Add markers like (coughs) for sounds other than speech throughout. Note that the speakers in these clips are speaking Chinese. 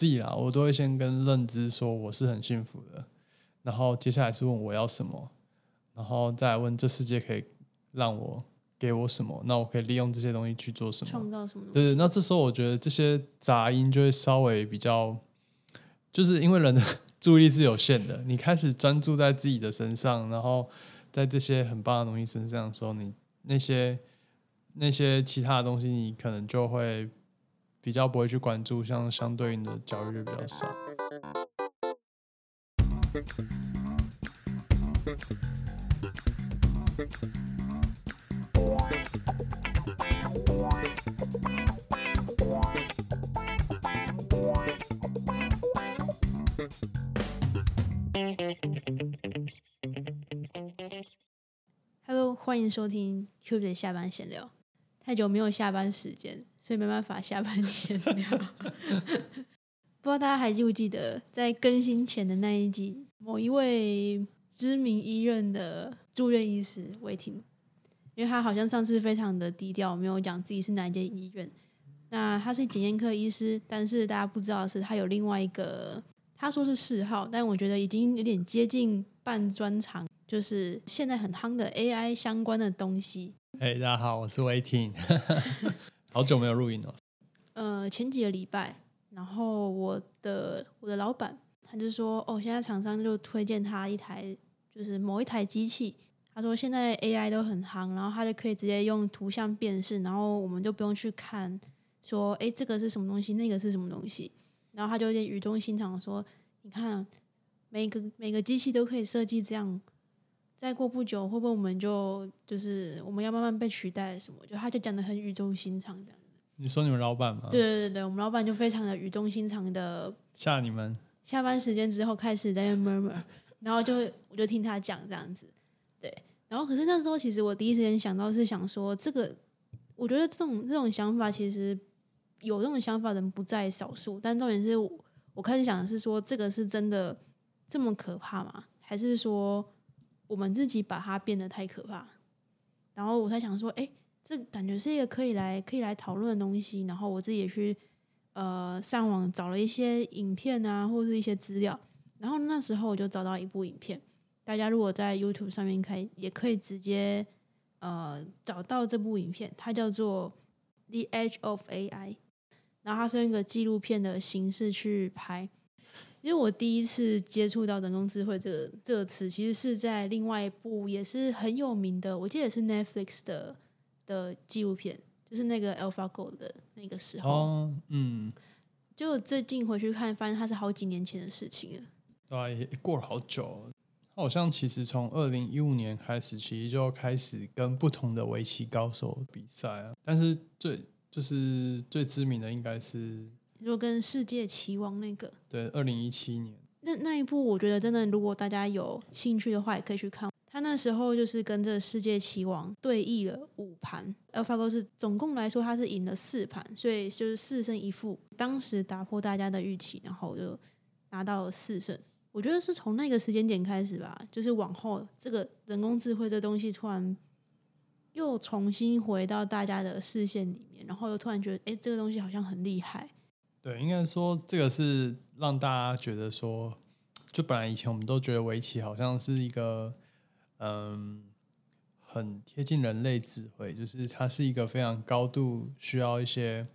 自己啦，我都会先跟认知说我是很幸福的，然后接下来是问我要什么，然后再来问这世界可以让我给我什么，那我可以利用这些东西去做什么。创造什么东对对，那这时候我觉得这些杂音就会稍微比较，就是因为人的 (laughs) 注意力是有限的，你开始专注在自己的身上，然后在这些很棒的东西身上的时候，你那些那些其他的东西，你可能就会比较不会去关注，像相对应的焦虑就比较少。Hello，欢迎收听 Q 姐下班闲聊。太久没有下班时间，所以没办法下班闲聊。(laughs) 不知道大家还记不记得，在更新前的那一集，某一位知名医院的住院医师魏婷，因为他好像上次非常的低调，没有讲自己是哪一间医院。那他是检验科医师，但是大家不知道的是，他有另外一个，他说是嗜好，但我觉得已经有点接近半专长，就是现在很夯的 AI 相关的东西。哎、大家好，我是威霆，好久没有录音了。呃，前几个礼拜，然后我的我的老板他就说，哦，现在厂商就推荐他一台，就是某一台机器。他说现在 AI 都很夯，然后他就可以直接用图像辨识，然后我们就不用去看说，哎，这个是什么东西，那个是什么东西。然后他就有点语重心长的说，你看每个每个机器都可以设计这样。再过不久，会不会我们就就是我们要慢慢被取代什么？就他就讲的很语重心长这样子。你说你们老板吗？对对对对，我们老板就非常的语重心长的，吓你们。下班时间之后开始在那 murmur，(laughs) 然后就我就听他讲这样子，对，然后可是那时候其实我第一时间想到是想说这个，我觉得这种这种想法其实有这种想法的人不在少数，但重点是我我开始想的是说这个是真的这么可怕吗？还是说我们自己把它变得太可怕？然后我才想说，哎，这感觉是一个可以来可以来讨论的东西，然后我自己也去呃上网找了一些影片啊，或是一些资料，然后那时候我就找到一部影片，大家如果在 YouTube 上面看，也可以直接呃找到这部影片，它叫做《The Edge of AI》，然后它是用一个纪录片的形式去拍。因为我第一次接触到人工智慧这个这个词，其实是在另外一部也是很有名的，我记得也是 Netflix 的的纪录片，就是那个 AlphaGo 的那个时候。哦，嗯，就最近回去看，发现它是好几年前的事情了。对啊，也过了好久好像其实从二零一五年开始，其实就开始跟不同的围棋高手比赛啊。但是最就是最知名的应该是如果跟世界棋王那个，对二零一七年，那那一部，我觉得真的，如果大家有兴趣的话，也可以去看。他那时候就是跟这世界棋王对弈了五盘，AlphaGo 是总共来说他是赢了四盘，所以就是四胜一负，当时打破大家的预期，然后就拿到了四胜。我觉得是从那个时间点开始吧，就是往后这个人工智慧这东西突然又重新回到大家的视线里面，然后又突然觉得，哎，这个东西好像很厉害。对，应该说这个是让大家觉得说，就本来以前我们都觉得围棋好像是一个嗯很贴近人类智慧，就是它是一个非常高度需要一些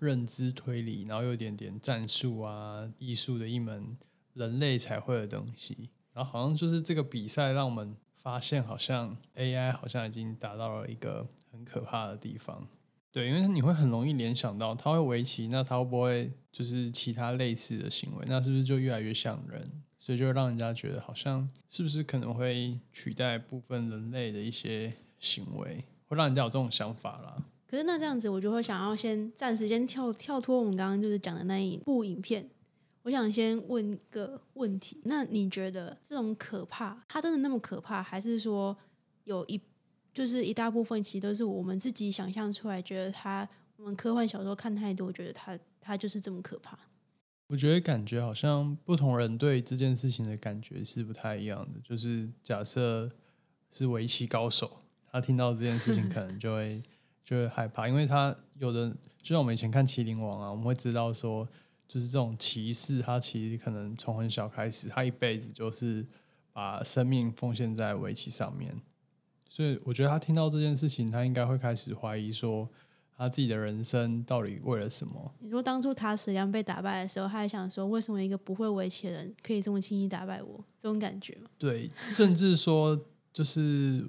认知推理，然后有点点战术啊、艺术的一门人类才会的东西。然后好像就是这个比赛让我们发现，好像 AI 好像已经达到了一个很可怕的地方。对，因为你会很容易联想到，他会围棋，那他会不会就是其他类似的行为？那是不是就越来越像人？所以就让人家觉得，好像是不是可能会取代部分人类的一些行为，会让人家有这种想法啦。可是那这样子，我就会想要先暂时先跳跳脱我们刚刚就是讲的那一部影片。我想先问个问题，那你觉得这种可怕，它真的那么可怕，还是说有一就是一大部分其实都是我们自己想象出来，觉得他我们科幻小说看太多，觉得他他就是这么可怕？我觉得感觉好像不同人对这件事情的感觉是不太一样的。就是假设是围棋高手，他听到这件事情可能就会 (laughs) 就会害怕，因为他有的就像我们以前看《麒麟王》啊，我们会知道说，就是这种骑士，他其实可能从很小开始，他一辈子就是把生命奉献在围棋上面。所以我觉得他听到这件事情，他应该会开始怀疑说，他自己的人生到底为了什么？你说当初塔矢良被打败的时候，他还想说，为什么一个不会围棋的人可以这么轻易打败我？这种感觉吗？对，甚至说就是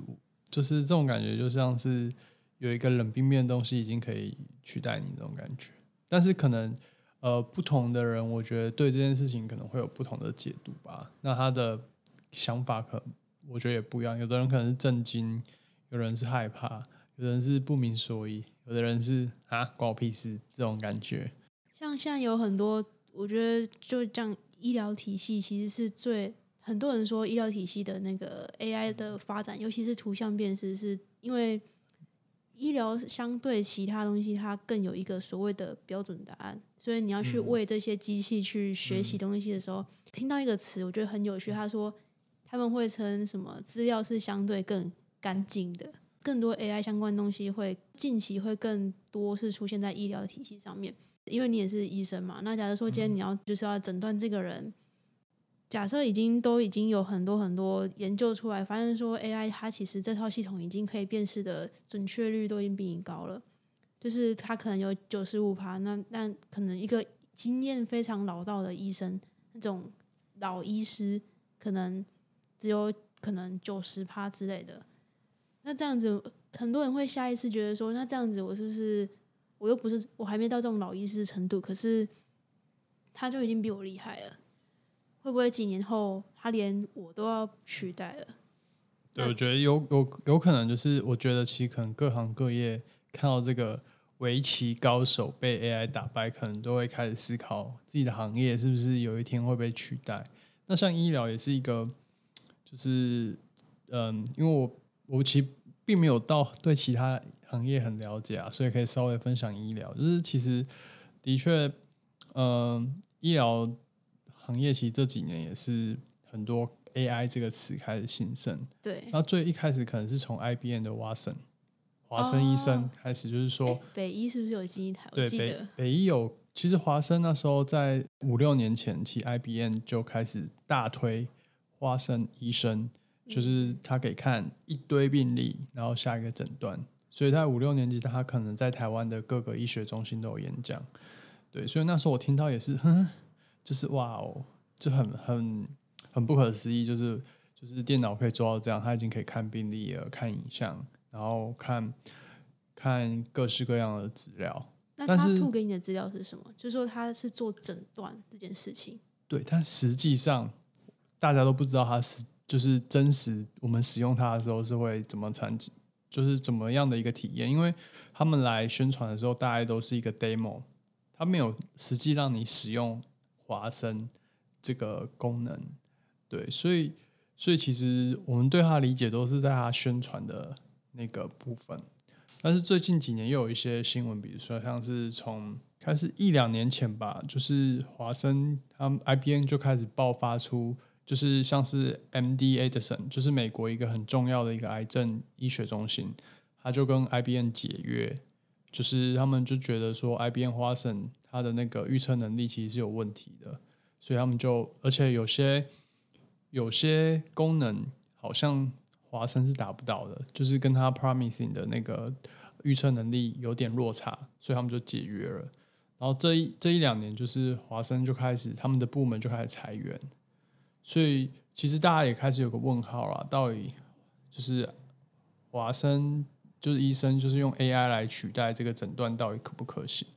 就是这种感觉，就像是有一个冷冰冰的东西已经可以取代你这种感觉。但是可能呃不同的人，我觉得对这件事情可能会有不同的解读吧。那他的想法可我觉得也不一样。有的人可能是震惊，有人是害怕，有人是不明所以，有的人是啊关我屁事这种感觉。像现在有很多，我觉得就这样，医疗体系其实是最很多人说医疗体系的那个 AI 的发展，尤其是图像辨识，是因为医疗相对其他东西，它更有一个所谓的标准答案，所以你要去为这些机器去学习东西的时候，听到一个词，我觉得很有趣，他说他们会称什么资料是相对更干净的，更多 AI 相关东西会近期会更多是出现在医疗体系上面。因为你也是医生嘛，那假如说今天你要就是要诊断这个人，假设已经都已经有很多很多研究出来，发现说 AI 它其实这套系统已经可以辨识的准确率都已经比你高了，就是它可能有九十五趴，那那可能一个经验非常老道的医生，那种老医师可能只有可能九十趴之类的，那这样子很多人会下意识觉得说，那这样子我是不是？我又不是，我还没到这种老医师程度，可是他就已经比我厉害了。会不会几年后他连我都要取代了？对，我觉得有有有可能，就是我觉得其实可能各行各业看到这个围棋高手被 AI 打败，可能都会开始思考自己的行业是不是有一天会被取代。那像医疗也是一个，就是嗯，因为我我其实并没有到对其他。行业很了解啊，所以可以稍微分享医疗。就是其实的确，嗯，医疗行业其实这几年也是很多 AI 这个词开始兴盛。对，那最一开始可能是从 IBM 的华生华生医生开始，就是说北医是不是有基因台？对，北北医有。其实华生那时候在五六年前，其实 IBM 就开始大推华生医生，就是他可以看一堆病例，然后下一个诊断。所以在五六年级，他可能在台湾的各个医学中心都有演讲，对，所以那时候我听到也是，哼就是哇哦，就很很很不可思议，就是就是电脑可以做到这样，他已经可以看病历了，看影像，然后看看各式各样的资料。那他吐给你的资料是什么？就是说他是做诊断这件事情。对，但实际上大家都不知道它是就是真实，我们使用它的时候是会怎么产生。就是怎么样的一个体验？因为他们来宣传的时候，大概都是一个 demo，它没有实际让你使用华生这个功能。对，所以所以其实我们对它理解都是在它宣传的那个部分。但是最近几年又有一些新闻，比如说像是从开始一两年前吧，就是华生他们 IBM 就开始爆发出。就是像是 M.D. Anderson，就是美国一个很重要的一个癌症医学中心，他就跟 I.B.M. 解约，就是他们就觉得说 I.B.M. 花生它的那个预测能力其实是有问题的，所以他们就而且有些有些功能好像华生是达不到的，就是跟他 promising 的那个预测能力有点落差，所以他们就解约了。然后这一这一两年，就是华生就开始他们的部门就开始裁员。所以其实大家也开始有个问号了，到底就是华生就是医生就是用 AI 来取代这个诊断，到底可不可行？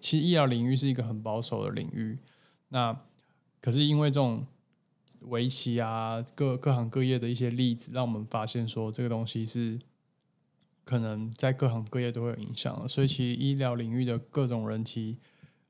其实医疗领域是一个很保守的领域，那可是因为这种围棋啊，各各行各业的一些例子，让我们发现说这个东西是可能在各行各业都会有影响。所以其实医疗领域的各种人，其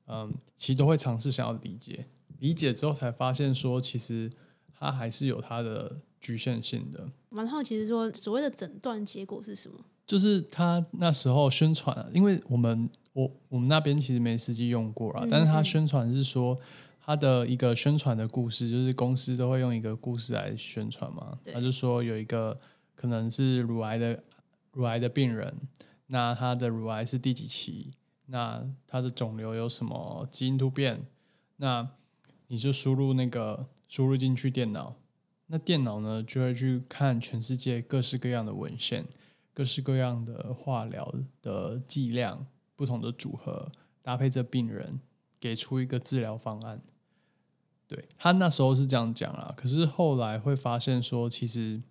嗯，其实都会尝试想要理解。理解之后才发现，说其实它还是有它的局限性的。蛮好奇，是说所谓的诊断结果是什么？就是他那时候宣传，因为我们我我们那边其实没实际用过啊，但是他宣传是说他的一个宣传的故事，就是公司都会用一个故事来宣传嘛。他就说有一个可能是乳癌的乳癌的病人，那他的乳癌是第几期？那他的肿瘤有什么基因突变？那你就输入那个输入进去电脑，那电脑呢就会去看全世界各式各样的文献，各式各样的化疗的剂量，不同的组合搭配着病人，给出一个治疗方案。对他那时候是这样讲啊，可是后来会发现说，其实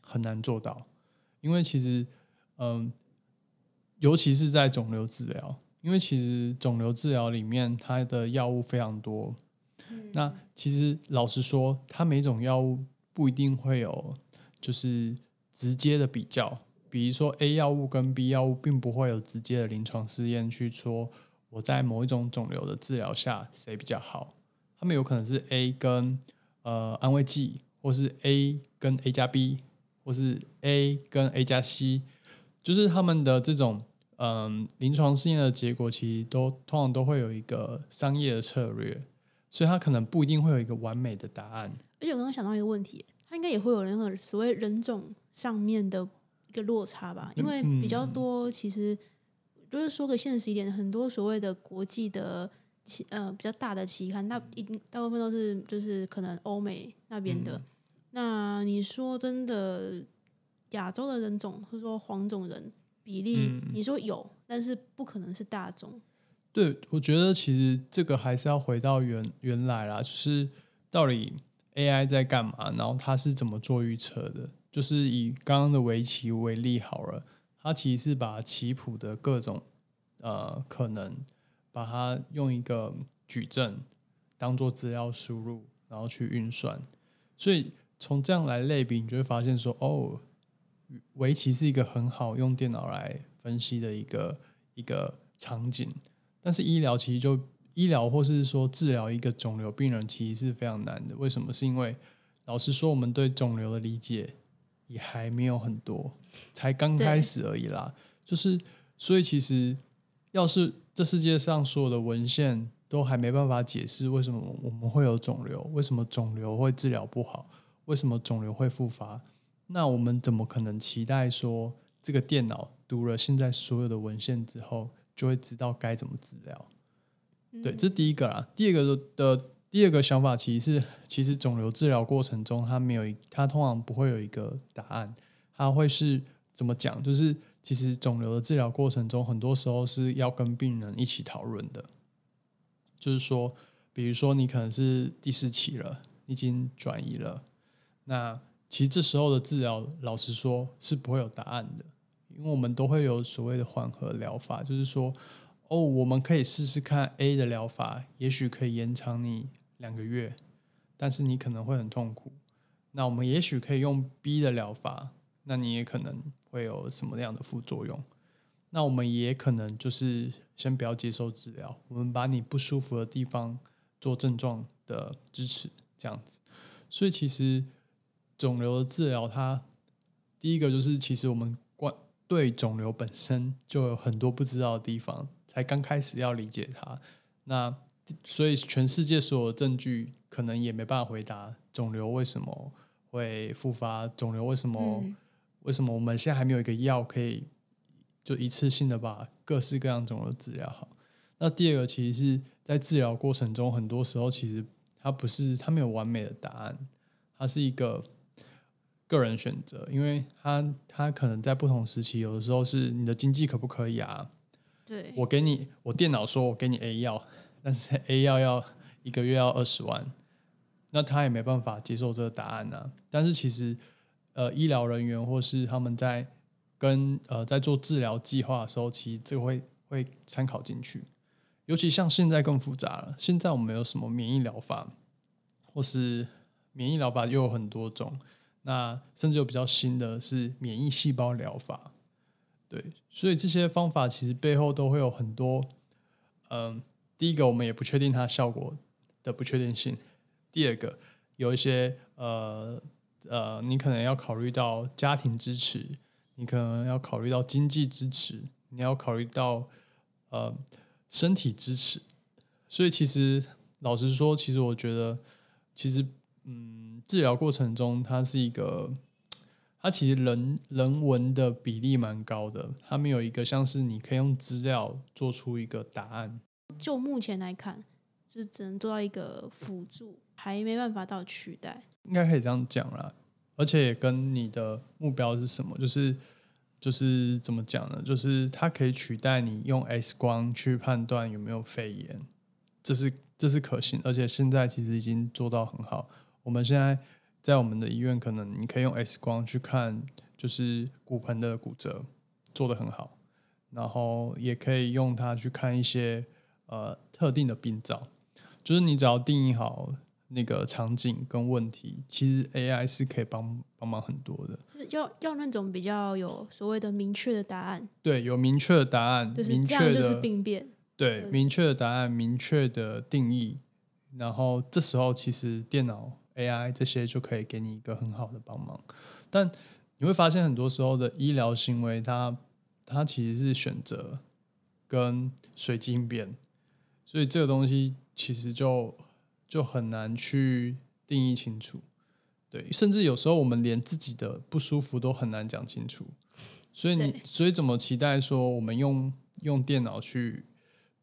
很难做到，因为其实，嗯，尤其是在肿瘤治疗，因为其实肿瘤治疗里面它的药物非常多，那其实老实说，它每种药物不一定会有就是直接的比较，比如说 A 药物跟 B 药物并不会有直接的临床试验去说我在某一种肿瘤的治疗下谁比较好。他们有可能是 A 跟呃安慰剂，或是 A 跟 A 加 B，或是 A 跟 A 加 C，就是他们的这种嗯临床试验的结果，其实都通常都会有一个商业的策略，所以他可能不一定会有一个完美的答案。而且我刚刚想到一个问题，他应该也会有那个所谓人种上面的一个落差吧？因为比较多，其实就是说个现实一点，很多所谓的国际的。期呃比较大的期刊，那一定大部分都是就是可能欧美那边的。那你说真的，亚洲的人种或者说黄种人比例，你说有，但是不可能是大众。对，我觉得其实这个还是要回到原原来啦，就是到底 AI 在干嘛，然后它是怎么做预测的？就是以刚刚的围棋为例好了，它其实是把棋谱的各种呃可能。把它用一个矩阵当做资料输入，然后去运算。所以从这样来类比，你就会发现说，哦，围棋是一个很好用电脑来分析的一个一个场景。但是医疗其实就医疗或是说治疗一个肿瘤病人，其实是非常难的。为什么？是因为老实说，我们对肿瘤的理解也还没有很多，才刚开始而已啦。就是所以其实要是。这世界上所有的文献都还没办法解释为什么我们会有肿瘤，为什么肿瘤会治疗不好，为什么肿瘤会复发？那我们怎么可能期待说这个电脑读了现在所有的文献之后就会知道该怎么治疗？对，这是第一个啦。第二个的第二个想法其实是，其实肿瘤治疗过程中它没有，它通常不会有一个答案，它会是怎么讲？就是。其实肿瘤的治疗过程中，很多时候是要跟病人一起讨论的。就是说，比如说你可能是第四期了，已经转移了，那其实这时候的治疗，老实说是不会有答案的，因为我们都会有所谓的缓和疗法，就是说，哦，我们可以试试看 A 的疗法，也许可以延长你两个月，但是你可能会很痛苦。那我们也许可以用 B 的疗法，那你也可能。会有什么样的副作用？那我们也可能就是先不要接受治疗，我们把你不舒服的地方做症状的支持，这样子。所以其实肿瘤的治疗，它第一个就是其实我们对肿瘤本身就有很多不知道的地方，才刚开始要理解它。那所以全世界所有证据可能也没办法回答肿瘤为什么会复发，肿瘤为什么。为什么我们现在还没有一个药可以就一次性的把各式各样肿瘤治疗好？那第二个，其实是在治疗过程中，很多时候其实它不是它没有完美的答案，它是一个个人选择，因为他他可能在不同时期，有的时候是你的经济可不可以啊？对，我给你，我电脑说我给你 A 药，但是 A 药要一个月要二十万，那他也没办法接受这个答案呢。但是其实。呃，医疗人员或是他们在跟呃在做治疗计划的时候，其实这个会会参考进去。尤其像现在更复杂了，现在我们有什么免疫疗法，或是免疫疗法又有很多种，那甚至有比较新的是免疫细胞疗法。对，所以这些方法其实背后都会有很多，嗯，第一个我们也不确定它效果的不确定性，第二个有一些呃。呃，你可能要考虑到家庭支持，你可能要考虑到经济支持，你要考虑到呃身体支持。所以其实老实说，其实我觉得，其实嗯，治疗过程中它是一个，它其实人人文的比例蛮高的，它没有一个像是你可以用资料做出一个答案。就目前来看，就是只能做到一个辅助，还没办法到取代。应该可以这样讲啦，而且也跟你的目标是什么，就是就是怎么讲呢？就是它可以取代你用 X 光去判断有没有肺炎，这是这是可行，而且现在其实已经做到很好。我们现在在我们的医院，可能你可以用 X 光去看，就是骨盆的骨折做得很好，然后也可以用它去看一些呃特定的病灶，就是你只要定义好。那个场景跟问题，其实 AI 是可以帮帮忙很多的。是要要那种比较有所谓的明确的答案。对，有明确的答案，就是这样就是病变。对，明确的答案，明确的定义，然后这时候其实电脑 AI 这些就可以给你一个很好的帮忙。但你会发现，很多时候的医疗行为，它它其实是选择跟随机应变，所以这个东西其实就。就很难去定义清楚，对，甚至有时候我们连自己的不舒服都很难讲清楚，所以你所以怎么期待说我们用用电脑去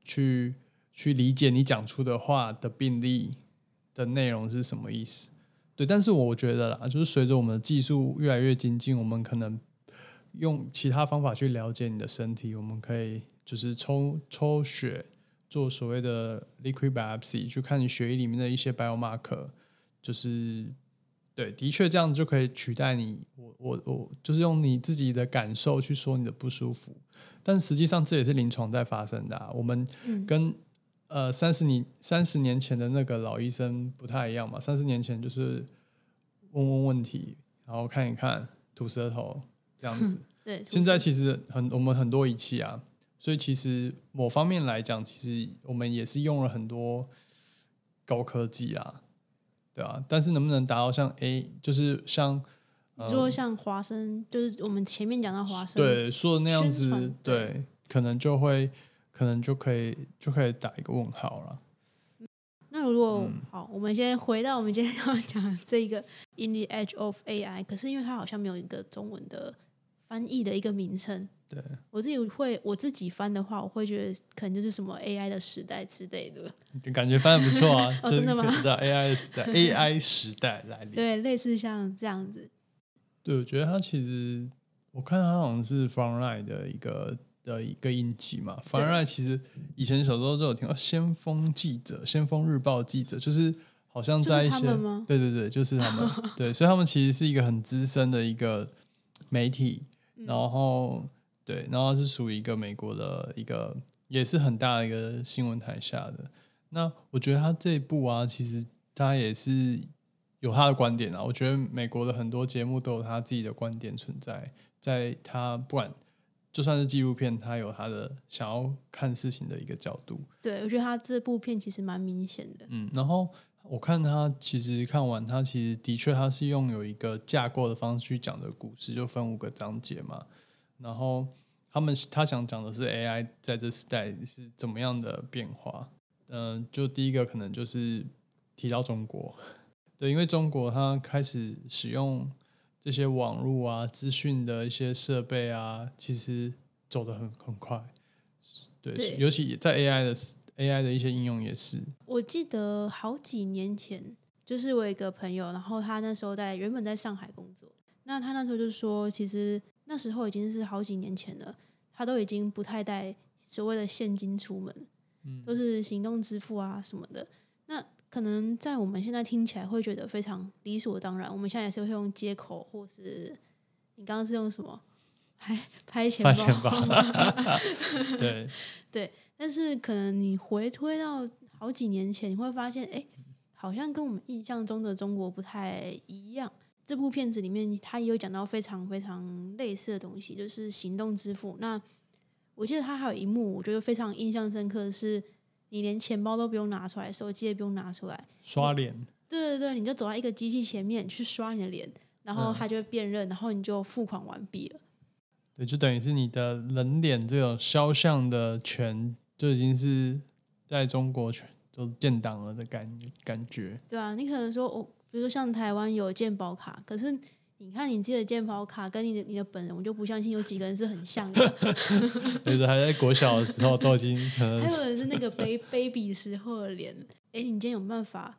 去去理解你讲出的话的病例的内容是什么意思？对，但是我觉得啦，就是随着我们的技术越来越精进，我们可能用其他方法去了解你的身体，我们可以就是抽抽血。做所谓的 liquid biopsy 去看你血液里面的一些 biomarker，就是对，的确这样就可以取代你。我我我就是用你自己的感受去说你的不舒服，但实际上这也是临床在发生的。我们跟呃三十年三十年前的那个老医生不太一样嘛。三十年前就是问问问题，然后看一看吐舌头这样子。(laughs) 对，现在其实很我们很多仪器啊。所以其实某方面来讲，其实我们也是用了很多高科技啊，对啊。但是能不能达到像 A，就是像，就说像华生，就是我们前面讲到华生，对说的那样子，对，可能就会，可能就可以，就可以打一个问号了。那如果好，我们先回到我们今天要讲这一个 In the Edge of AI，可是因为它好像没有一个中文的翻译的一个名称。对我自己会我自己翻的话，我会觉得可能就是什么 AI 的时代之类的，感觉翻的不错啊！(laughs) 真的吗？AI 的时代，AI 时代来临，对，类似像这样子。对，我觉得它其实，我看它好像是 Frontline 的一个的一个印记嘛。Frontline 其实以前小时候就有听到先锋记者、先锋日报记者，就是好像在一些，对对对，就是他们，(laughs) 对，所以他们其实是一个很资深的一个媒体，然后。对，然后是属于一个美国的一个，也是很大的一个新闻台下的。那我觉得他这一部啊，其实他也是有他的观点啊。我觉得美国的很多节目都有他自己的观点存在，在他不管就算是纪录片，他有他的想要看事情的一个角度。对，我觉得他这部片其实蛮明显的。嗯，然后我看他其实看完，他其实的确他是用有一个架构的方式去讲的故事，就分五个章节嘛。然后他们他想讲的是 AI 在这时代是怎么样的变化？嗯，就第一个可能就是提到中国，对，因为中国它开始使用这些网络啊、资讯的一些设备啊，其实走得很很快。对，尤其在 AI 的 AI 的一些应用也是。我记得好几年前，就是我一个朋友，然后他那时候在原本在上海工作，那他那时候就说，其实。那时候已经是好几年前了，他都已经不太带所谓的现金出门，都是行动支付啊什么的。那可能在我们现在听起来会觉得非常理所当然，我们现在也是会用接口，或是你刚刚是用什么拍拍钱包？(laughs) 对对，但是可能你回推到好几年前，你会发现，哎，好像跟我们印象中的中国不太一样。这部片子里面，他也有讲到非常非常类似的东西，就是行动支付。那我记得他还有一幕，我觉得非常印象深刻，是你连钱包都不用拿出来，手机也不用拿出来，刷脸。对对对，你就走到一个机器前面去刷你的脸，然后它就会辨认，然后你就付款完毕了。对，就等于是你的人脸这种肖像的权，就已经是在中国全都建档了的感感觉。对啊，你可能说我。比如说像台湾有健保卡，可是你看你自己的健保卡跟你的你的本人，我就不相信有几个人是很像的。(laughs) 对的，还在国小的时候都已经 (laughs) 还有人是那个 baby baby 时候的脸，哎，你今天有办法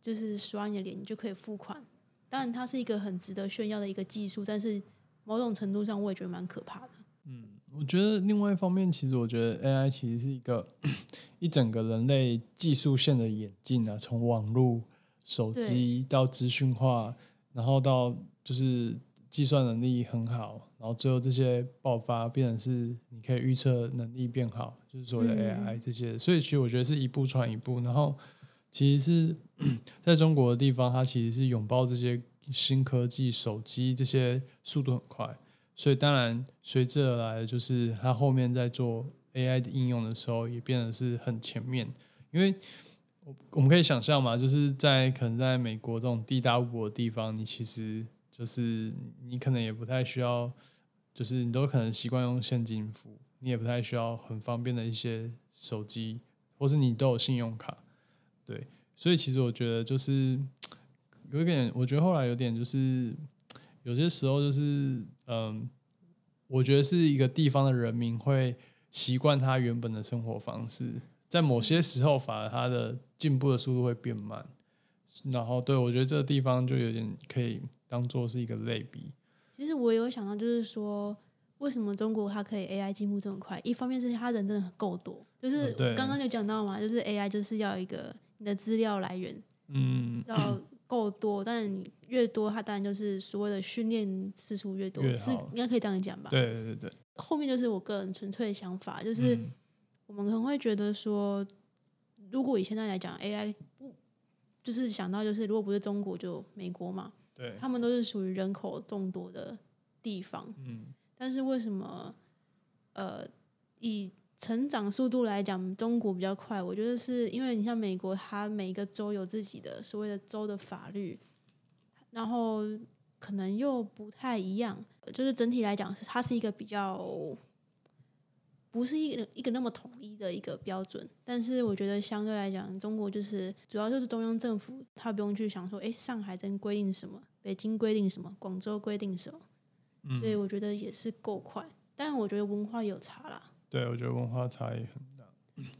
就是刷你的脸，你就可以付款。当然，它是一个很值得炫耀的一个技术，但是某种程度上，我也觉得蛮可怕的。嗯，我觉得另外一方面，其实我觉得 AI 其实是一个 (coughs) 一整个人类技术线的演进啊，从网络、手机到资讯化，然后到就是计算能力很好，然后最后这些爆发变成是你可以预测能力变好，就是所谓的 AI 这些。所以其实我觉得是一步传一步，然后其实是 (clears throat) 在中国的地方，它其实是拥抱这些新科技、手机这些速度很快。所以当然随之而来的就是它后面在做 AI 的应用的时候，也变得是很前面。因为我我们可以想象嘛，就是在可能在美国这种地大物博的地方，你其实就是你可能也不太需要，就是你都可能习惯用现金付，你也不太需要很方便的一些手机，或是你都有信用卡。对，所以其实我觉得就是有一点，我觉得后来有点就是有些时候就是。嗯，我觉得是一个地方的人民会习惯他原本的生活方式，在某些时候反而他的进步的速度会变慢。然后，对我觉得这个地方就有点可以当做是一个类比。其实我有想到，就是说为什么中国它可以 AI 进步这么快？一方面是它人真的够多，就是刚刚就讲到嘛，就是 AI 就是要一个你的资料来源，嗯，要。够多，但你越多，它当然就是所谓的训练次数越多，是应该可以这样讲吧？对对对。后面就是我个人纯粹的想法，就是我们可能会觉得说，如果以现在来讲，AI 不就是想到就是如果不是中国就美国嘛，对，他们都是属于人口众多的地方，嗯，但是为什么呃以成长速度来讲，中国比较快。我觉得是因为你像美国，它每一个州有自己的所谓的州的法律，然后可能又不太一样。就是整体来讲，是它是一个比较不是一个一个那么统一的一个标准。但是我觉得相对来讲，中国就是主要就是中央政府，他不用去想说，哎，上海真规定什么，北京规定什么，广州规定什么。所以我觉得也是够快。但我觉得文化有差啦。对，我觉得文化差异很大。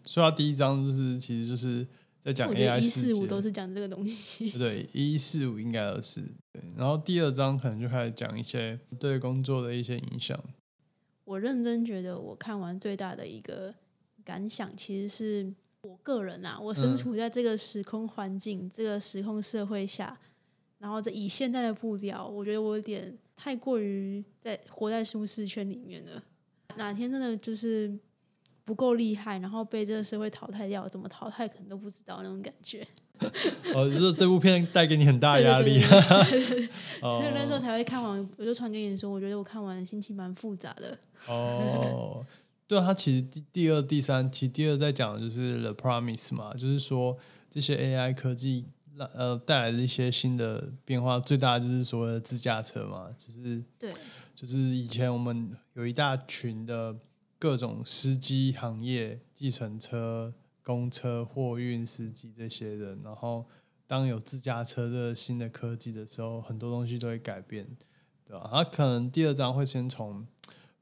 所以，他第一章就是，其实就是在讲 AI 一四五都是讲这个东西。对，一四五应该都是。对，然后第二章可能就开始讲一些对工作的一些影响。我认真觉得，我看完最大的一个感想，其实是我个人啊，我身处在这个时空环境、这个时空社会下，然后在以现在的步调，我觉得我有点太过于在活在舒适圈里面了。哪天真的就是不够厉害，然后被这个社会淘汰掉，怎么淘汰可能都不知道那种感觉。(laughs) 哦，就是这部片带给你很大压力，(laughs) 所以那时候才会看完，我就传给你说，我觉得我看完心情蛮复杂的。哦，对啊，他其实第第二、第三，其实第二在讲的就是 The Promise 嘛，就是说这些 AI 科技呃带来的一些新的变化，最大的就是所谓的自驾车嘛，就是对。就是以前我们有一大群的各种司机行业，计程车、公车、货运司机这些人，然后当有自驾车的新的科技的时候，很多东西都会改变，对吧？它可能第二章会先从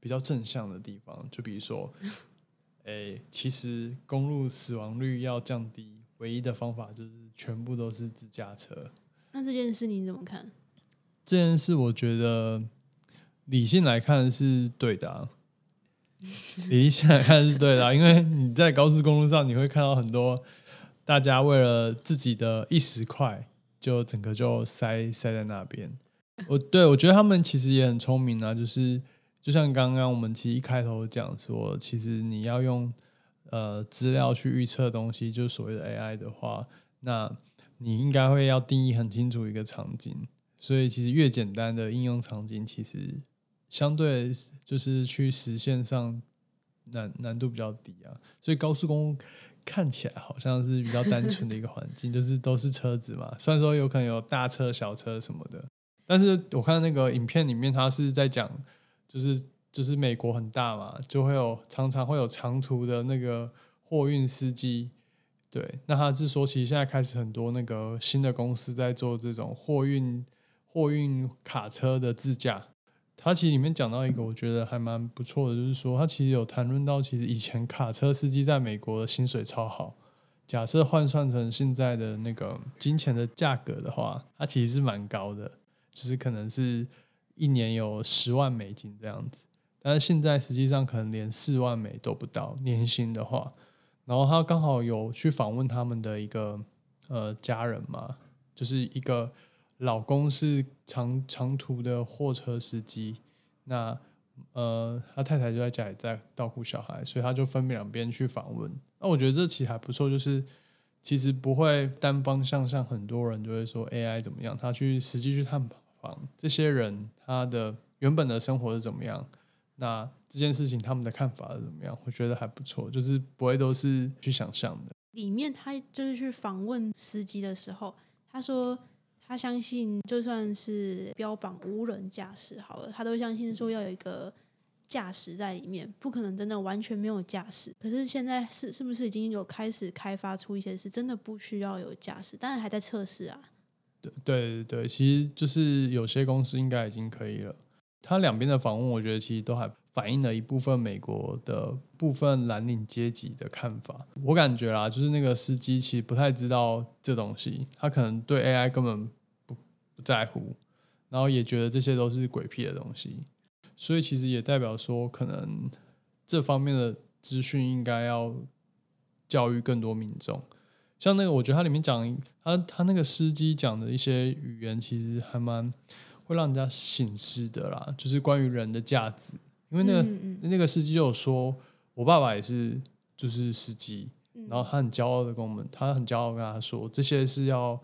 比较正向的地方，就比如说，哎，其实公路死亡率要降低，唯一的方法就是全部都是自驾车。那这件事你怎么看？这件事我觉得。理性来看是对的，理想看是对的，因为你在高速公路上，你会看到很多大家为了自己的一时快，就整个就塞塞在那边。我对我觉得他们其实也很聪明啊，就是就像刚刚我们其实一开头讲说，其实你要用呃资料去预测东西，就所谓的 AI 的话，那你应该会要定义很清楚一个场景，所以其实越简单的应用场景，其实。相对就是去实现上难难度比较低啊，所以高速公路看起来好像是比较单纯的一个环境，(laughs) 就是都是车子嘛。虽然说有可能有大车、小车什么的，但是我看那个影片里面，他是在讲，就是就是美国很大嘛，就会有常常会有长途的那个货运司机。对，那他是说，其实现在开始很多那个新的公司在做这种货运。货运卡车的自驾。他其实里面讲到一个我觉得还蛮不错的，就是说他其实有谈论到，其实以前卡车司机在美国的薪水超好。假设换算成现在的那个金钱的价格的话，它其实是蛮高的，就是可能是一年有十万美金这样子。但是现在实际上可能连四万美都不到年薪的话，然后他刚好有去访问他们的一个呃家人嘛，就是一个。老公是长长途的货车司机，那呃，他太太就在家里在照顾小孩，所以他就分两边去访问。那我觉得这其实还不错，就是其实不会单方向，像很多人就会说 AI 怎么样，他去实际去探访这些人，他的原本的生活是怎么样，那这件事情他们的看法是怎么样，我觉得还不错，就是不会都是去想象的。里面他就是去访问司机的时候，他说。他相信，就算是标榜无人驾驶好了，他都相信说要有一个驾驶在里面，不可能真的完全没有驾驶。可是现在是是不是已经有开始开发出一些是真的不需要有驾驶，当然还在测试啊。对对对，其实就是有些公司应该已经可以了。他两边的访问，我觉得其实都还反映了一部分美国的部分蓝领阶级的看法。我感觉啦，就是那个司机其实不太知道这东西，他可能对 AI 根本不不。在乎，然后也觉得这些都是鬼屁的东西，所以其实也代表说，可能这方面的资讯应该要教育更多民众。像那个，我觉得它里面讲他他那个司机讲的一些语言，其实还蛮会让人家醒思的啦。就是关于人的价值，因为那个那个司机就有说，我爸爸也是就是司机，然后他很骄傲的跟我们，他很骄傲跟他说，这些是要。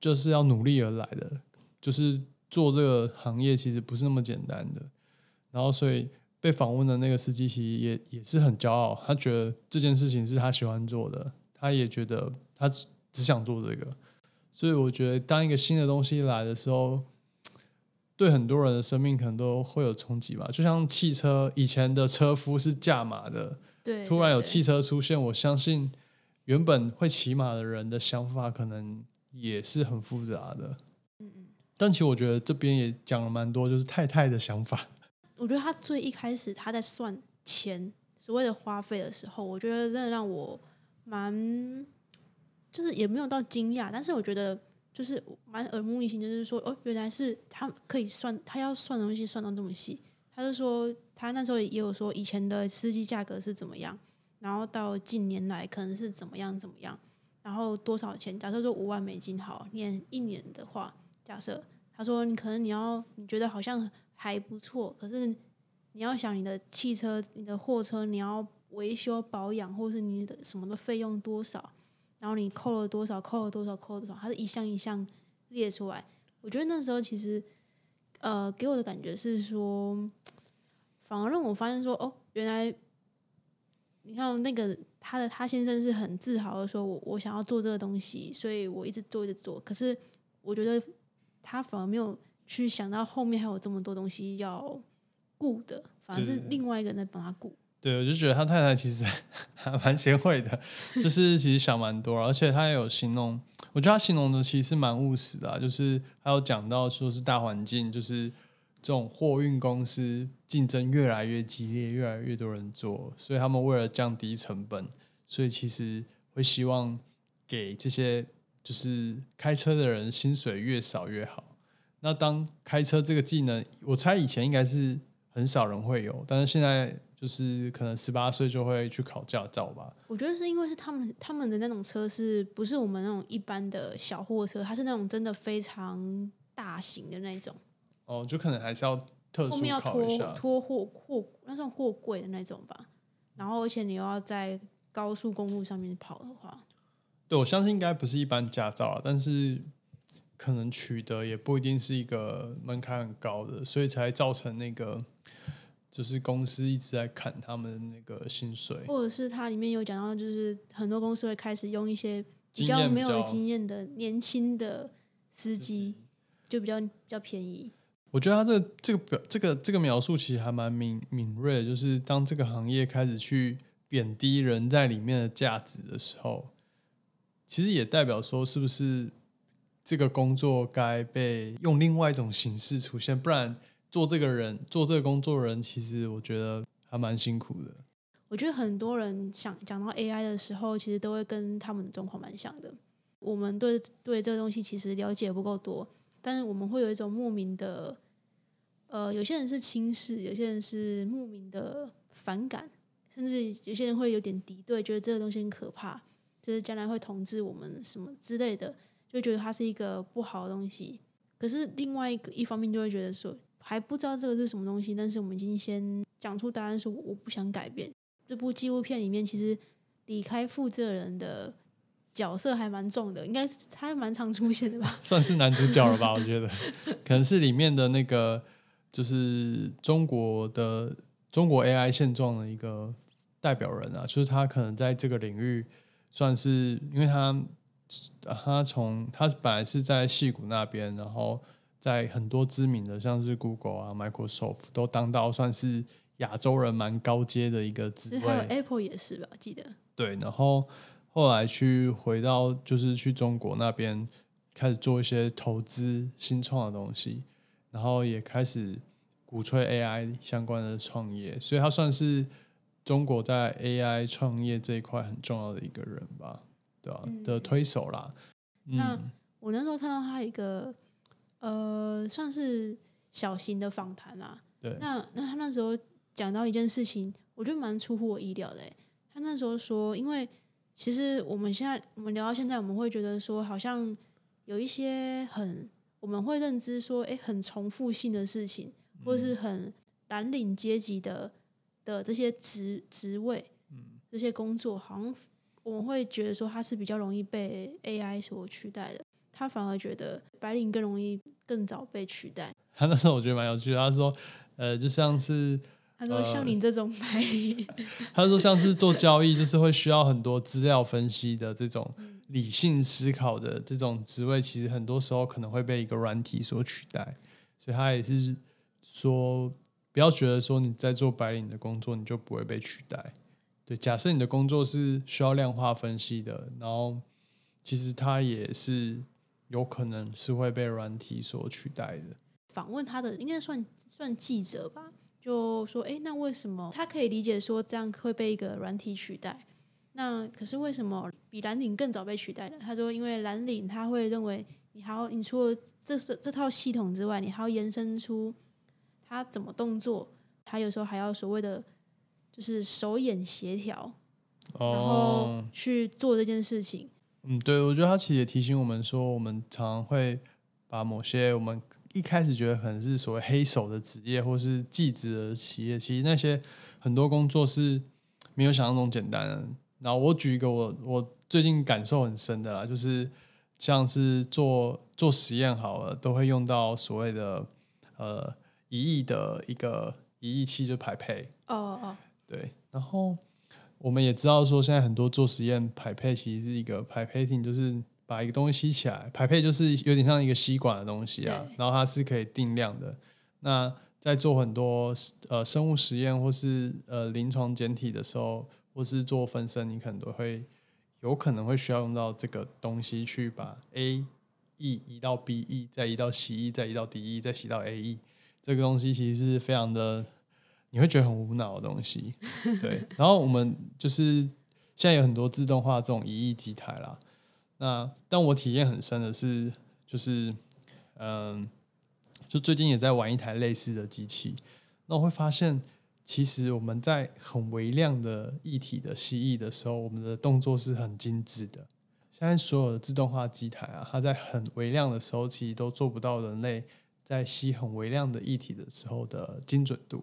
就是要努力而来的，就是做这个行业其实不是那么简单的。然后，所以被访问的那个司机其实也也是很骄傲，他觉得这件事情是他喜欢做的，他也觉得他只只想做这个。所以，我觉得当一个新的东西来的时候，对很多人的生命可能都会有冲击吧。就像汽车以前的车夫是驾马的，对，突然有汽车出现，我相信原本会骑马的人的想法可能。也是很复杂的，嗯嗯，但其实我觉得这边也讲了蛮多，就是太太的想法。(laughs) 我觉得他最一开始他在算钱所谓的花费的时候，我觉得真的让我蛮，就是也没有到惊讶，但是我觉得就是蛮耳目一新，就是说哦，原来是他可以算，他要算的东西算到这么细。他就说他那时候也有说以前的司机价格是怎么样，然后到近年来可能是怎么样怎么样。然后多少钱？假设说五万美金好，念一年的话，假设他说你可能你要你觉得好像还不错，可是你要想你的汽车、你的货车，你要维修保养，或是你的什么的费用多少，然后你扣了多少，扣了多少，扣了多少，它是一项一项列出来。我觉得那时候其实，呃，给我的感觉是说，反而让我发现说，哦，原来。你看那个他的他先生是很自豪的说，我我想要做这个东西，所以我一直做一直做。可是我觉得他反而没有去想到后面还有这么多东西要顾的，反而是另外一个人在帮他顾。对，我就觉得他太太其实 (laughs) 还蛮贤惠的，就是其实想蛮多，而且他也有形容，我觉得他形容的其实蛮务实的，就是还有讲到说是大环境，就是。这种货运公司竞争越来越激烈，越来越多人做，所以他们为了降低成本，所以其实会希望给这些就是开车的人薪水越少越好。那当开车这个技能，我猜以前应该是很少人会有，但是现在就是可能十八岁就会去考驾照吧。我觉得是因为是他们他们的那种车是不是我们那种一般的小货车，它是那种真的非常大型的那种。哦，就可能还是要特殊考一下，拖货货那种货柜的那种吧。然后，而且你又要在高速公路上面跑的话，对我相信应该不是一般驾照啊，但是可能取得也不一定是一个门槛很高的，所以才造成那个就是公司一直在砍他们那个薪水，或者是它里面有讲到，就是很多公司会开始用一些比较没有经验的年轻的司机，就比较比较便宜。我觉得他这个这个表这个这个描述其实还蛮敏敏锐的，就是当这个行业开始去贬低人在里面的价值的时候，其实也代表说是不是这个工作该被用另外一种形式出现，不然做这个人做这个工作人，其实我觉得还蛮辛苦的。我觉得很多人想讲到 AI 的时候，其实都会跟他们的状况蛮像的。我们对对这个东西其实了解不够多，但是我们会有一种莫名的，呃，有些人是轻视，有些人是莫名的反感，甚至有些人会有点敌对，觉得这个东西很可怕，就是将来会统治我们什么之类的，就觉得它是一个不好的东西。可是另外一个一方面就会觉得说，还不知道这个是什么东西，但是我们已经先讲出答案，说我不想改变。这部纪录片里面，其实李开复这个人的角色还蛮重的，应该他蛮常出现的吧？(laughs) 算是男主角了吧？我觉得 (laughs) 可能是里面的那个，就是中国的中国 AI 现状的一个代表人啊，就是他可能在这个领域算是，因为他他从他本来是在戏谷那边，然后在很多知名的像是 Google 啊、Microsoft 都当到算是。亚洲人蛮高阶的一个职位，还有 Apple 也是吧？记得对，然后后来去回到就是去中国那边开始做一些投资新创的东西，然后也开始鼓吹 AI 相关的创业，所以他算是中国在 AI 创业这一块很重要的一个人吧？对吧？的推手啦。那我那时候看到他一个呃，算是小型的访谈啦。对，那那他那时候。讲到一件事情，我觉得蛮出乎我意料的。他那时候说，因为其实我们现在我们聊到现在，我们会觉得说，好像有一些很我们会认知说，哎，很重复性的事情，或者是很蓝领阶级的的这些职职位，这些工作，好像我们会觉得说，它是比较容易被 AI 所取代的。他反而觉得白领更容易更早被取代。(laughs) 他那时候我觉得蛮有趣的，他说，呃，就像是。他说：“像你这种白领，(laughs) 他说像是做交易，就是会需要很多资料分析的这种理性思考的这种职位，其实很多时候可能会被一个软体所取代。所以他也是说，不要觉得说你在做白领的工作，你就不会被取代。对，假设你的工作是需要量化分析的，然后其实他也是有可能是会被软体所取代的。访问他的应该算算记者吧。”就说，哎，那为什么他可以理解说这样会被一个软体取代？那可是为什么比蓝领更早被取代呢？他说，因为蓝领他会认为你还要，你除了这是这套系统之外，你还要延伸出他怎么动作，他有时候还要所谓的就是手眼协调，然后去做这件事情。嗯，对，我觉得他其实也提醒我们说，我们常常会把某些我们。一开始觉得可能是所谓黑手的职业，或是技职的企业，其实那些很多工作是没有想象中简单的。然后我举一个我我最近感受很深的啦，就是像是做做实验好了，都会用到所谓的呃一亿的一个一亿器，就排配。哦哦，对。然后我们也知道说，现在很多做实验排配其实是一个排配厅，就是。把一个东西吸起来，排配就是有点像一个吸管的东西啊，然后它是可以定量的。那在做很多呃生物实验或是呃临床简体的时候，或是做分身，你可能都会有可能会需要用到这个东西去把 A E 移到 B E，再移到 C E，再移到 D E，再移到 A E。这个东西其实是非常的，你会觉得很无脑的东西。(laughs) 对，然后我们就是现在有很多自动化这种仪器机台啦。那但我体验很深的是，就是，嗯，就最近也在玩一台类似的机器，那我会发现，其实我们在很微量的液体的吸吮的时候，我们的动作是很精致的。现在所有的自动化机台啊，它在很微量的时候，其实都做不到人类在吸很微量的液体的时候的精准度。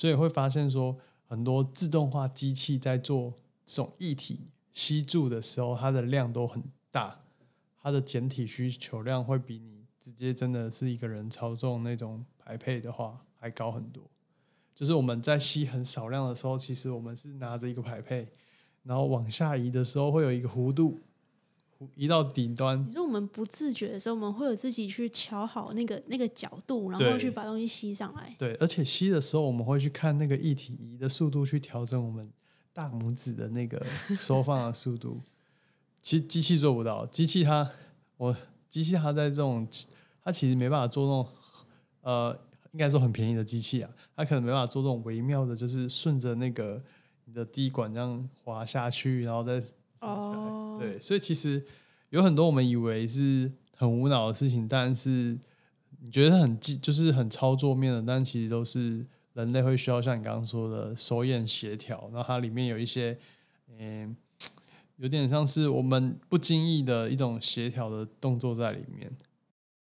所以会发现说，很多自动化机器在做这种液体。吸住的时候，它的量都很大，它的简体需求量会比你直接真的是一个人操纵那种排配的话还高很多。就是我们在吸很少量的时候，其实我们是拿着一个排配，然后往下移的时候会有一个弧度，移到顶端。你说我们不自觉的时候，我们会有自己去瞧好那个那个角度，然后去把东西吸上来。对，而且吸的时候，我们会去看那个液体移的速度，去调整我们。大拇指的那个 (laughs) 收放的速度，其实机器做不到。机器它，我机器它在这种，它其实没办法做那种，呃，应该说很便宜的机器啊，它可能没办法做这种微妙的，就是顺着那个你的滴管这样滑下去，然后再哦，对，所以其实有很多我们以为是很无脑的事情，但是你觉得很技，就是很操作面的，但其实都是人类会需要像你刚刚说的手眼协调，然后它里面有一些，嗯、有点像是我们不经意的一种协调的动作在里面。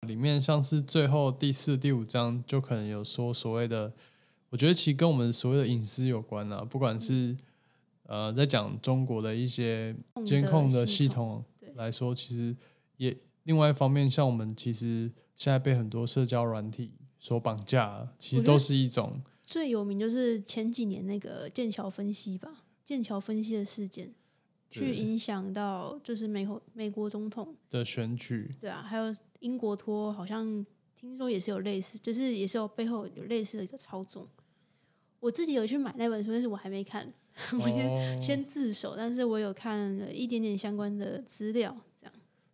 里面像是最后第四、第五章就可能有说所谓的，我觉得其实跟我们所谓的隐私有关啊，不管是呃在讲中国的一些监控的系统来说，其实也另外一方面，像我们其实现在被很多社交软体所绑架，其实都是一种最有名就是前几年那个剑桥分析吧，剑桥分析的事件，去影响到就是美国美国总统，的选举。对啊，还有英国脱，好像听说也是有类似，就是也是有背后有类似的一个操纵。我自己有去买那本书，但是我还没看，(laughs) 我先、哦先自首，但是我有看了一点点相关的资料，这样。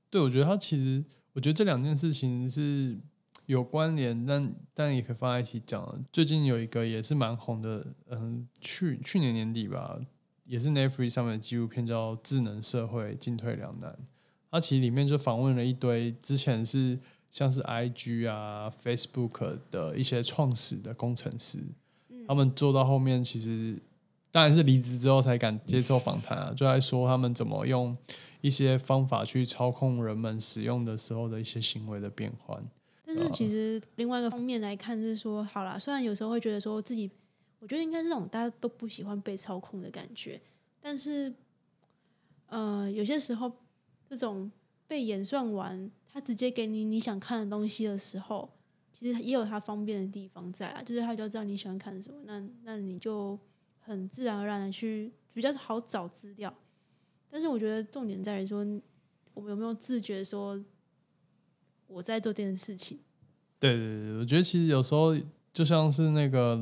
对，我觉得它其实，我觉得这两件事情是有关联，但但也可以放在一起讲。最近有一个也是蛮红的，嗯，去去年年底吧，也是 Netflix 上面的纪录片叫《智能社会进退两难》。它其实里面就访问了一堆之前是像是 IG 啊、Facebook 的一些创始的工程师，他们做到后面其实当然是离职之后才敢接受访谈啊，(laughs) 就在说他们怎么用一些方法去操控人们使用的时候的一些行为的变换。但是其实另外一个方面来看是说，好啦，虽然有时候会觉得说自己，我觉得应该是这种大家都不喜欢被操控的感觉，但是，呃，有些时候这种被演算完，他直接给你你想看的东西的时候，其实也有它方便的地方在啊，就是他就知道你喜欢看什么，那那你就很自然而然的去比较好找资料。但是我觉得重点在于说，我们有没有自觉说我在做这件事情。对对对，我觉得其实有时候就像是那个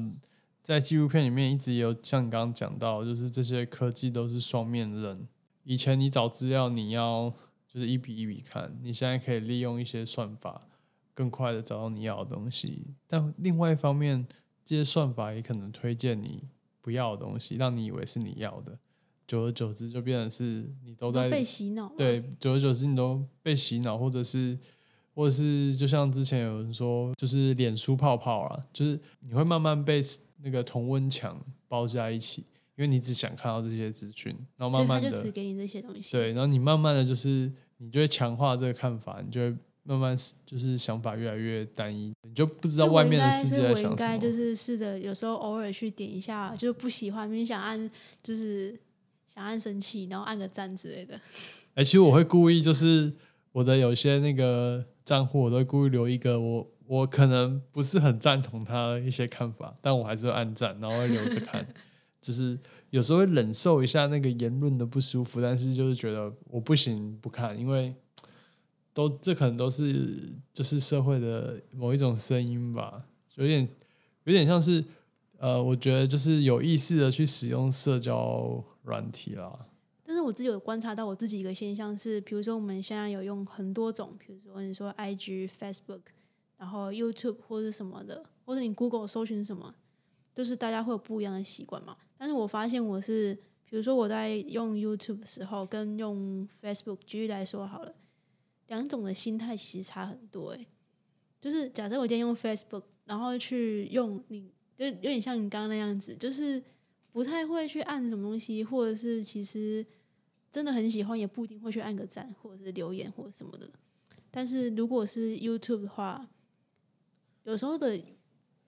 在纪录片里面一直有像你刚刚讲到，就是这些科技都是双面刃。以前你找资料你要就是一笔一笔看，你现在可以利用一些算法更快的找到你要的东西。但另外一方面，这些算法也可能推荐你不要的东西，让你以为是你要的。久而久之，就变成是你都在被洗脑，，对，久而久之你都被洗脑，或者是，或者是就像之前有人说，就是脸书泡泡啊，就是你会慢慢被那个同温墙包在一起，因为你只想看到这些资讯，然后慢慢的，就只给你这些东西。对，然后你慢慢的就是你就会强化这个看法，你就会慢慢就是想法越来越单一，你就不知道外面的世界在想什么。该就是试着有时候偶尔去点一下，就是不喜欢，明明想按就是想按生气，然后按个赞之类的。(laughs) 哎、其实我会故意就是我的有些那个账户，我都会故意留一个我我可能不是很赞同他的一些看法，但我还是会按赞，然后会留着看。(laughs) 就是有时候会忍受一下那个言论的不舒服，但是就是觉得我不行不看，因为都这可能都是就是社会的某一种声音吧，有点有点像是呃，我觉得就是有意识的去使用社交软体啦。但是我自己有观察到我自己一个现象是，比如说我们现在有用很多种，比如说你说 IG、Facebook，然后 YouTube 或者什么的，或者你 Google 搜寻什么，就是大家会有不一样的习惯嘛。但是我发现我是，比如说我在用 YouTube 的时候，跟用 Facebook 举例来说好了，两种的心态其实差很多、欸。就是假设我今天用 Facebook，然后去用你，就有点像你刚刚那样子，就是不太会去按什么东西，或者是其实真的很喜欢，也不一定会去按个赞，或者是留言或者什么的。但是如果是 YouTube 的话，有时候的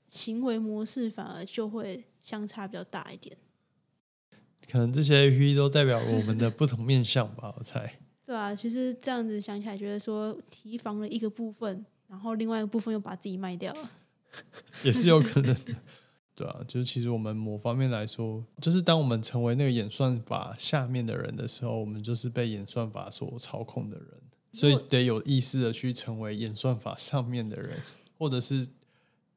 行为模式反而就会相差比较大一点。可能这些 A P P 都代表我们的不同面相吧，我猜。对啊，其实这样子想起来，觉得说提防了一个部分，然后另外一个部分又把自己卖掉了。(laughs) 也是有可能的。对啊，就是其实我们某方面来说，就是当我们成为那个演算法下面的人的时候，我们就是被演算法所操控的人，所以得有意识的去成为演算法上面的人，或者是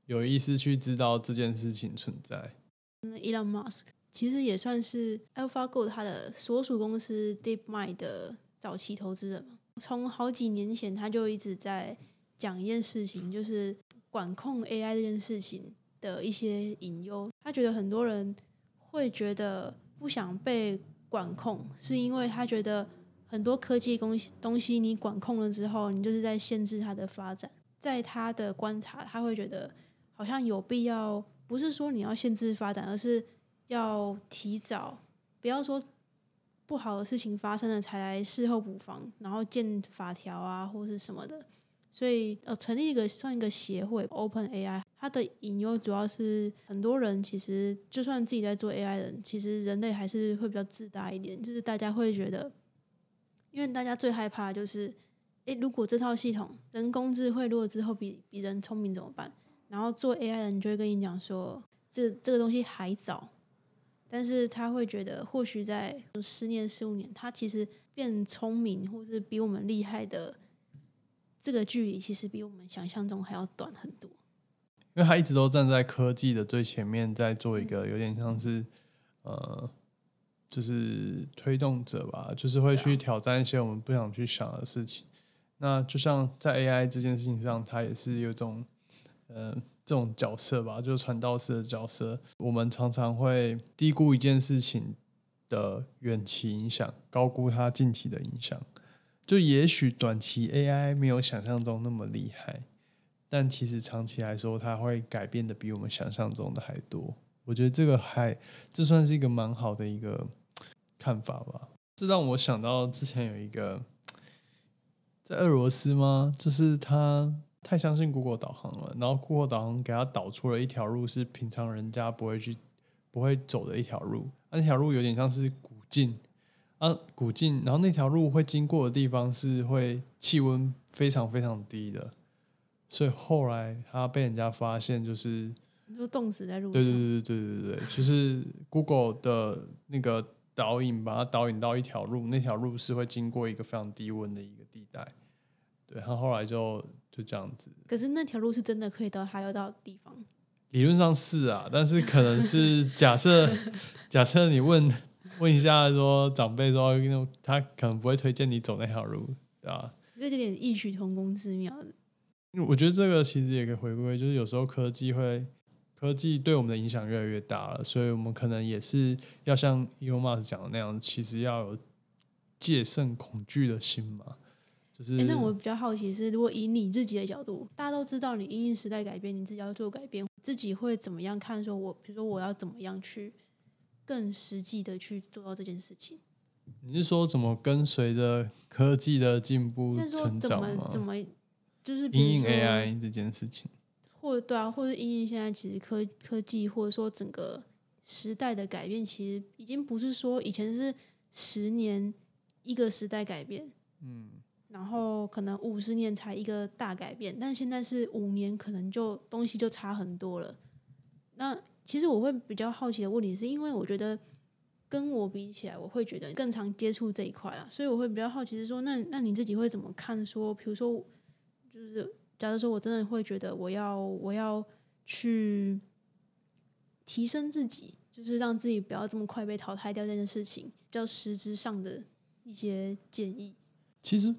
有意识去知道这件事情存在。那 Elon Musk 其实也算是 AlphaGo 它的所属公司 DeepMind 的早期投资人。从好几年前他就一直在讲一件事情，就是管控 AI 这件事情的一些隐忧。他觉得很多人会觉得不想被管控，是因为他觉得很多科技东西东西你管控了之后，你就是在限制它的发展。在他的观察，他会觉得好像有必要，不是说你要限制发展，而是要提早，不要说不好的事情发生了才来事后补防，然后建法条啊或是什么的。所以呃，成立一个算一个协会，Open AI，它的隐忧主要是很多人其实就算自己在做 AI 人，其实人类还是会比较自大一点，就是大家会觉得，因为大家最害怕就是。诶，如果这套系统人工智慧如果之后比比人聪明怎么办？然后做 AI 人就会跟你讲说，这这个东西还早，但是他会觉得或许在十年、十五年，他其实变聪明或是比我们厉害的这个距离，其实比我们想象中还要短很多。因为他一直都站在科技的最前面，在做一个有点像是呃，就是推动者吧，就是会去挑战一些我们不想去想的事情。那就像在 AI 这件事情上，他也是有种，呃，这种角色吧，就是传道士的角色。我们常常会低估一件事情的远期影响，高估它近期的影响。就也许短期 AI 没有想象中那么厉害，但其实长期来说，它会改变的比我们想象中的还多。我觉得这个还这算是一个蛮好的一个看法吧。这让我想到之前有一个。在俄罗斯吗？就是他太相信 Google 导航了，然后 Google 导航给他导出了一条路是平常人家不会去、不会走的一条路。那条路有点像是古径啊，古径，然后那条路会经过的地方是会气温非常非常低的，所以后来他被人家发现，就是你说冻死在路上。对对对对对对对，就是 Google 的那个。导引把它导引到一条路，那条路是会经过一个非常低温的一个地带，对，他后来就就这样子。可是那条路是真的可以到他要到的地方？理论上是啊，但是可能是 (laughs) 假设，假设你问问一下说长辈说，他可能不会推荐你走那条路，对吧？这有点异曲同工之妙的。我觉得这个其实也可以回归，就是有时候科技会。科技对我们的影响越来越大了，所以我们可能也是要像 Elon Musk 讲的那样，其实要有戒慎恐惧的心嘛。就是，那我比较好奇是，如果以你自己的角度，大家都知道你因应时代改变，你自己要做改变，自己会怎么样看？说我，比如说我要怎么样去更实际的去做到这件事情？你是说怎么跟随着科技的进步成长吗？怎么就是因应 AI 这件事情？或对啊，或者因应现在其实科科技或者说整个时代的改变，其实已经不是说以前是十年一个时代改变，嗯，然后可能五十年才一个大改变，但现在是五年可能就东西就差很多了。那其实我会比较好奇的问题，是因为我觉得跟我比起来，我会觉得更常接触这一块啊，所以我会比较好奇是说，那那你自己会怎么看？说比如说就是。假如说我真的会觉得我要我要去提升自己，就是让自己不要这么快被淘汰掉这件事情，比较实质上的一些建议。其实，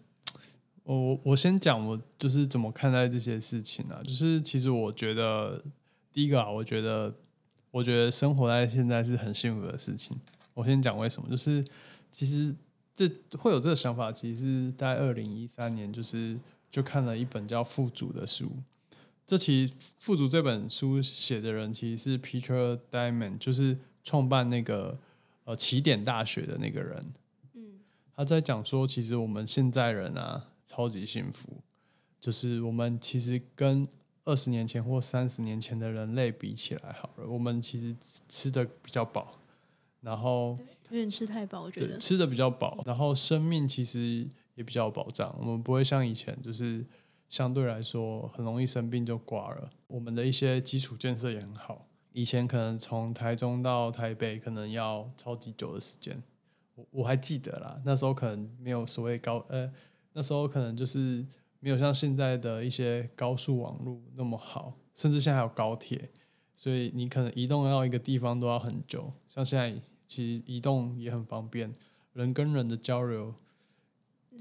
我我先讲我就是怎么看待这些事情啊。就是其实我觉得第一个啊，我觉得我觉得生活在现在是很幸福的事情。我先讲为什么，就是其实这会有这个想法，其实是在二零一三年就是。就看了一本叫《富足》的书，这其《富足》这本书写的人其实是 Peter Diamond，就是创办那个呃起点大学的那个人。嗯，他在讲说，其实我们现在人啊，超级幸福，就是我们其实跟二十年前或三十年前的人类比起来，好了，我们其实吃的比较饱，然后有点吃太饱，我觉得吃的比较饱，然后生命其实。也比较有保障，我们不会像以前，就是相对来说很容易生病就挂了。我们的一些基础建设也很好，以前可能从台中到台北可能要超级久的时间，我我还记得啦，那时候可能没有所谓高，呃，那时候可能就是没有像现在的一些高速网络那么好，甚至现在还有高铁，所以你可能移动到一个地方都要很久。像现在其实移动也很方便，人跟人的交流。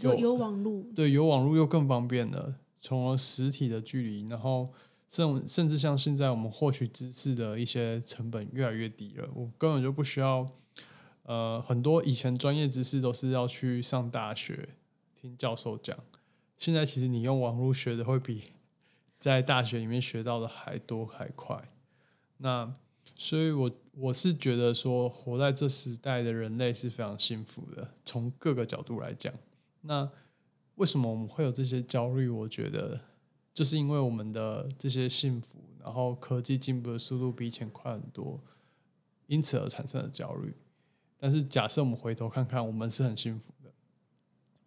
有有网路，对，有网络又更方便了，从而实体的距离，然后甚甚至像现在我们获取知识的一些成本越来越低了，我根本就不需要，呃，很多以前专业知识都是要去上大学听教授讲，现在其实你用网络学的会比在大学里面学到的还多还快，那所以我我是觉得说，活在这时代的人类是非常幸福的，从各个角度来讲。那为什么我们会有这些焦虑？我觉得就是因为我们的这些幸福，然后科技进步的速度比以前快很多，因此而产生的焦虑。但是假设我们回头看看，我们是很幸福。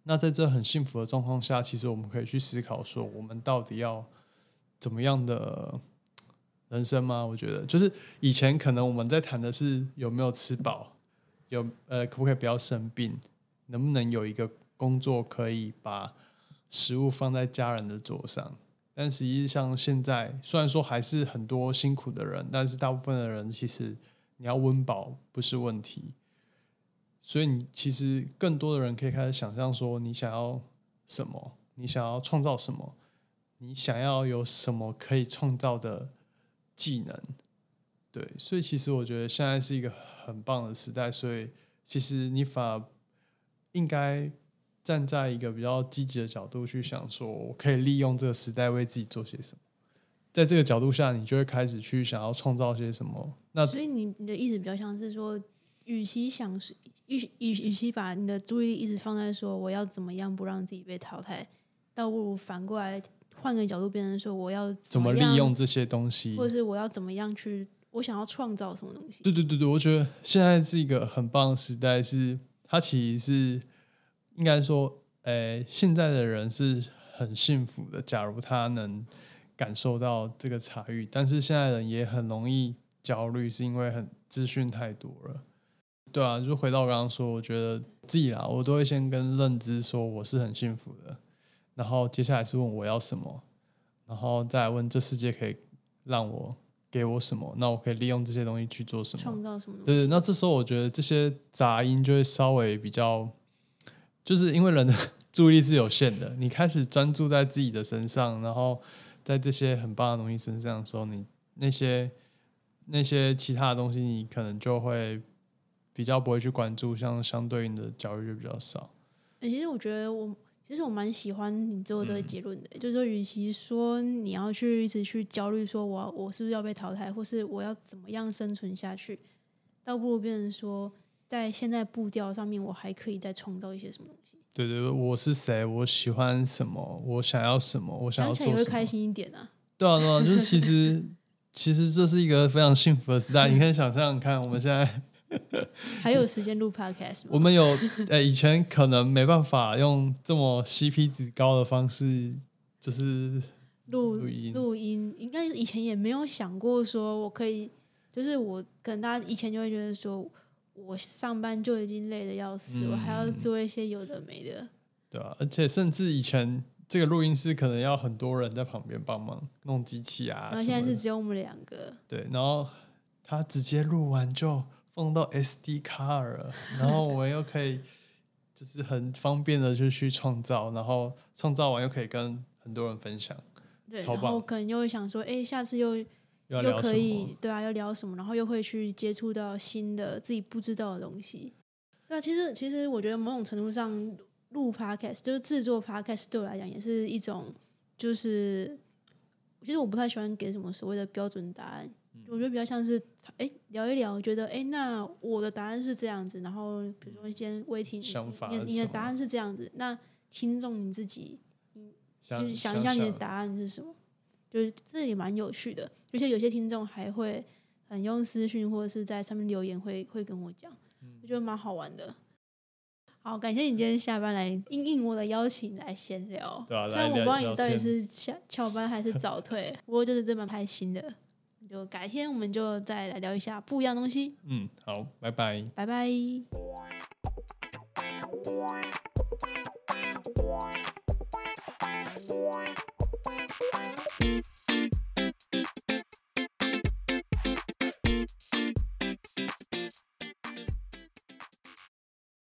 那在这很幸福的状况下，其实我们可以去思考说，我们到底要怎么样的人生吗？我觉得就是以前可能我们在谈的是有没有吃饱，有呃可不可以不要生病，能不能有一个。工作可以把食物放在家人的桌上，但实际上现在虽然说还是很多辛苦的人，但是大部分的人其实你要温饱不是问题，所以你其实更多的人可以开始想象说你想要什么，你想要创造什么，你想要有什么可以创造的技能，对，所以其实我觉得现在是一个很棒的时代，所以其实你反而应该。站在一个比较积极的角度去想，说我可以利用这个时代为自己做些什么。在这个角度下，你就会开始去想要创造些什么。那所以你你的意思比较像是说，与其想与与与其把你的注意力一直放在说我要怎么样不让自己被淘汰，倒不如反过来换个角度，变成说我要怎么利用这些东西，或者是我要怎么样去我想要创造什么东西。对对对对，我觉得现在是一个很棒的时代，是它其实是。应该说，诶，现在的人是很幸福的。假如他能感受到这个茶欲，但是现在人也很容易焦虑，是因为很资讯太多了。对啊，就回到我刚刚说，我觉得自己啦，我都会先跟认知说我是很幸福的，然后接下来是问我要什么，然后再问这世界可以让我给我什么，那我可以利用这些东西去做什么，创造什么？对对，那这时候我觉得这些杂音就会稍微比较。就是因为人的 (laughs) 注意力是有限的，你开始专注在自己的身上，然后在这些很棒的东西身上的时候，你那些那些其他的东西，你可能就会比较不会去关注，像相对应的焦虑就比较少。其实我觉得我其实我蛮喜欢你最后这个结论的，就是说，与其说你要去一直去焦虑，说我我是不是要被淘汰，或是我要怎么样生存下去，倒不如变成说。在现在步调上面，我还可以再创造一些什么东西？对对，我是谁？我喜欢什么？我想要什么？我想要做什么？会开心一点啊！(laughs) 对啊，对啊，就是其实 (laughs) 其实这是一个非常幸福的时代。你可以想象看，我们现在 (laughs) 还有时间录 podcast。我们有诶，以前可能没办法用这么 CP 值高的方式，就是录录音。录音应该以前也没有想过说我可以，就是我可能大家以前就会觉得说。我上班就已经累得要死，我还要做一些有的没的。对啊，而且甚至以前这个录音室可能要很多人在旁边帮忙弄机器啊。然后现在是只有我们两个。对，然后他直接录完就放到 SD 卡了，然后我们又可以就是很方便的就去创造，然后创造完又可以跟很多人分享。对，然后可能又会想说，哎，下次又。又可以对啊，要聊什么？然后又会去接触到新的自己不知道的东西。对啊，其实其实我觉得某种程度上录 podcast 就是制作 podcast 对我来讲也是一种，就是其实我不太喜欢给什么所谓的标准答案。我觉得比较像是哎聊一聊，觉得哎那我的答案是这样子，然后比如说一些微听，你你的答案是这样子，那听众你自己就是想一下你的答案是什么。就是这也蛮有趣的，而且有些听众还会很用私讯或者是在上面留言，会会跟我讲，我觉得蛮好玩的。好，感谢你今天下班来应应我的邀请来闲聊。对啊，虽然我不知道你到底是下翘班还是早退，不过就是这么开心的。就改天我们就再来聊一下不一样东西。嗯好拜拜。拜拜。